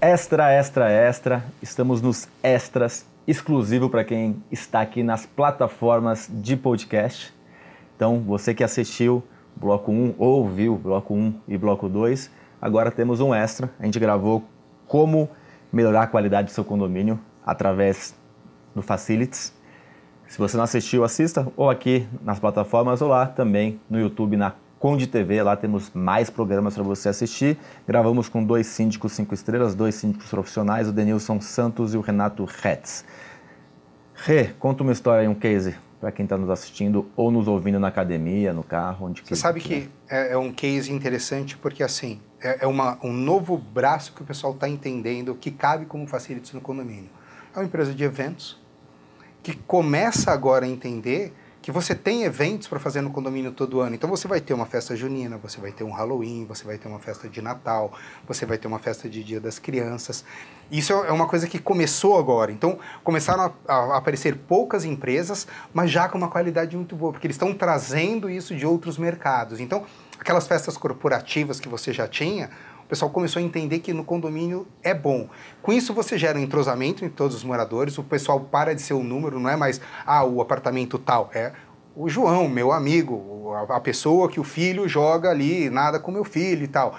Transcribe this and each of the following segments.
Extra, extra, extra. Estamos nos extras, exclusivo para quem está aqui nas plataformas de podcast. Então, você que assistiu bloco 1 ou viu bloco 1 e bloco 2, agora temos um extra. A gente gravou como melhorar a qualidade do seu condomínio através do Facilities. Se você não assistiu, assista ou aqui nas plataformas ou lá também no YouTube na Conde TV, lá temos mais programas para você assistir. Gravamos com dois síndicos cinco estrelas, dois síndicos profissionais, o Denilson Santos e o Renato Retz. Rê, conta uma história aí, um case para quem está nos assistindo ou nos ouvindo na academia, no carro, onde que. Você sabe que é, é um case interessante porque assim é, é uma, um novo braço que o pessoal está entendendo que cabe como facilities no condomínio. É uma empresa de eventos que começa agora a entender que você tem eventos para fazer no condomínio todo ano. Então você vai ter uma festa junina, você vai ter um Halloween, você vai ter uma festa de Natal, você vai ter uma festa de Dia das Crianças. Isso é uma coisa que começou agora. Então começaram a, a aparecer poucas empresas, mas já com uma qualidade muito boa, porque eles estão trazendo isso de outros mercados. Então aquelas festas corporativas que você já tinha, o pessoal começou a entender que no condomínio é bom. Com isso, você gera um entrosamento em todos os moradores, o pessoal para de ser o um número, não é mais, ah, o apartamento tal, é o João, meu amigo, a pessoa que o filho joga ali, nada com meu filho e tal.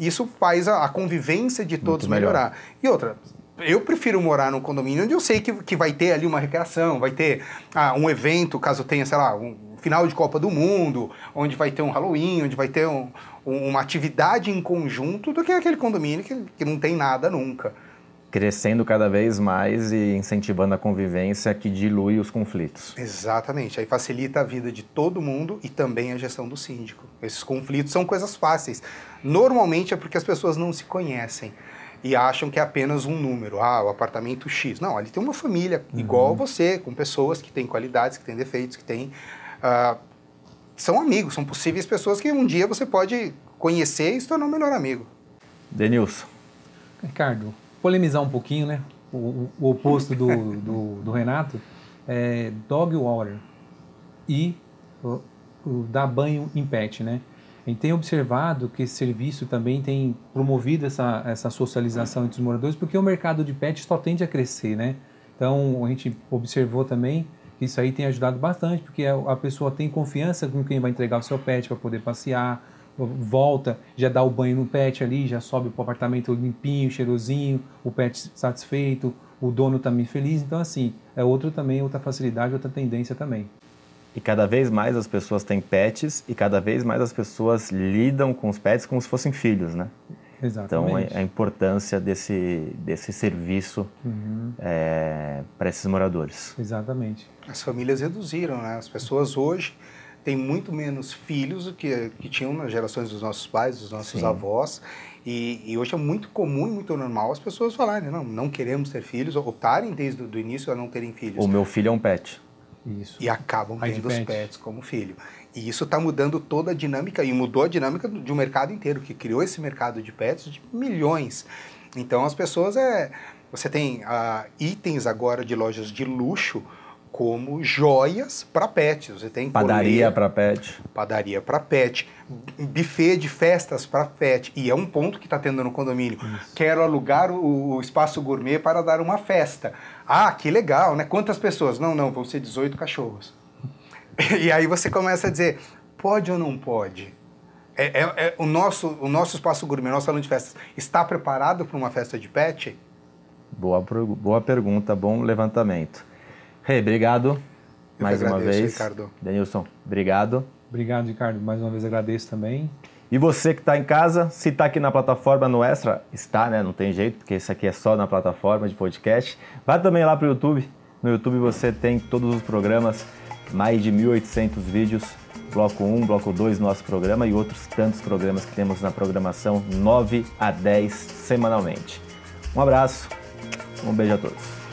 Isso faz a, convivência de todos melhorar. E outra, eu prefiro morar num condomínio onde eu sei que, que vai ter ali uma recreação, vai ter ah, um evento, caso tenha, sei lá, um final de Copa do Mundo, onde vai ter um Halloween, onde vai ter um, uma atividade em conjunto do que aquele condomínio que, que não tem nada nunca. Crescendo cada vez mais e incentivando a convivência que dilui os conflitos. Exatamente. Aí facilita a vida de todo mundo e também a gestão do síndico. Esses conflitos são coisas fáceis. Normalmente é porque as pessoas não se conhecem e acham que é apenas um número. Ah, o apartamento X. Não, ali tem uma família uhum. igual a você, com pessoas que têm qualidades, que têm defeitos, que têm. Uh, são amigos, são possíveis pessoas que um dia você pode conhecer e se tornar um melhor amigo. Denilson. Ricardo, polemizar um pouquinho, né? O, o oposto do, do, do, Renato é dog water e o, o dar banho em pet, né? A gente tem observado que esse serviço também tem promovido essa, essa socialização entre os moradores, porque o mercado de pet só tende a crescer, né? Então, a gente observou também isso aí tem ajudado bastante, porque a pessoa tem confiança com quem vai entregar o seu pet para poder passear, volta, já dá o banho no pet ali, já sobe para o apartamento limpinho, cheirosinho, o pet satisfeito, o dono também feliz. Então, assim, é outro também, outra facilidade, outra tendência tambem. E cada vez mais as pessoas têm pets e cada vez mais as pessoas lidam com os pets como se fossem filhos, né? Exatamente. Então, a importância desse, desse serviço uhum. é, para esses moradores. Exatamente. As famílias reduziram, né? As pessoas hoje têm muito menos filhos do que, que tinham nas gerações dos nossos pais, dos nossos Sim. avós. E, e, hoje é muito comum e muito normal as pessoas falarem, não, não queremos ter filhos, optarem desde o início a não terem filhos. O meu filho é um pet. Isso. E acabam tendo os pets como filho. E isso está mudando toda a dinâmica, e mudou a dinâmica de um mercado inteiro, que criou esse mercado de pets de milhões. Então as pessoas é. Você tem uh, itens agora de lojas de luxo como joias para pets. Você tem padaria para pet, padaria para pet, buffet de festas para pet. E é um ponto que está tendo no condomínio. Isso. Quero alugar o, o, espaço gourmet para dar uma festa. Ah, que legal, né? Quantas pessoas? Não, não, vão ser 18 cachorros. E aí você começa a dizer, pode ou não pode? É, é, é, o, nosso, o nosso espaço gourmet, nosso salão de festas, está preparado para uma festa de pet? Boa, boa pergunta, bom levantamento. Rei, hey, obrigado Eu mais agradeço, uma vez. Ricardo. Denilson, obrigado. Obrigado, Ricardo. Mais uma vez agradeço também. E você que está em casa, se está aqui na plataforma no Extra, está, né? Não tem jeito, porque isso aqui é só na plataforma de podcast. Vá também lá para o YouTube. No YouTube você tem todos os programas mais de 1.800 vídeos, bloco 1, bloco 2 do nosso programa e outros tantos programas que temos na programação 9 a 10 semanalmente. Um abraço, um beijo a todos.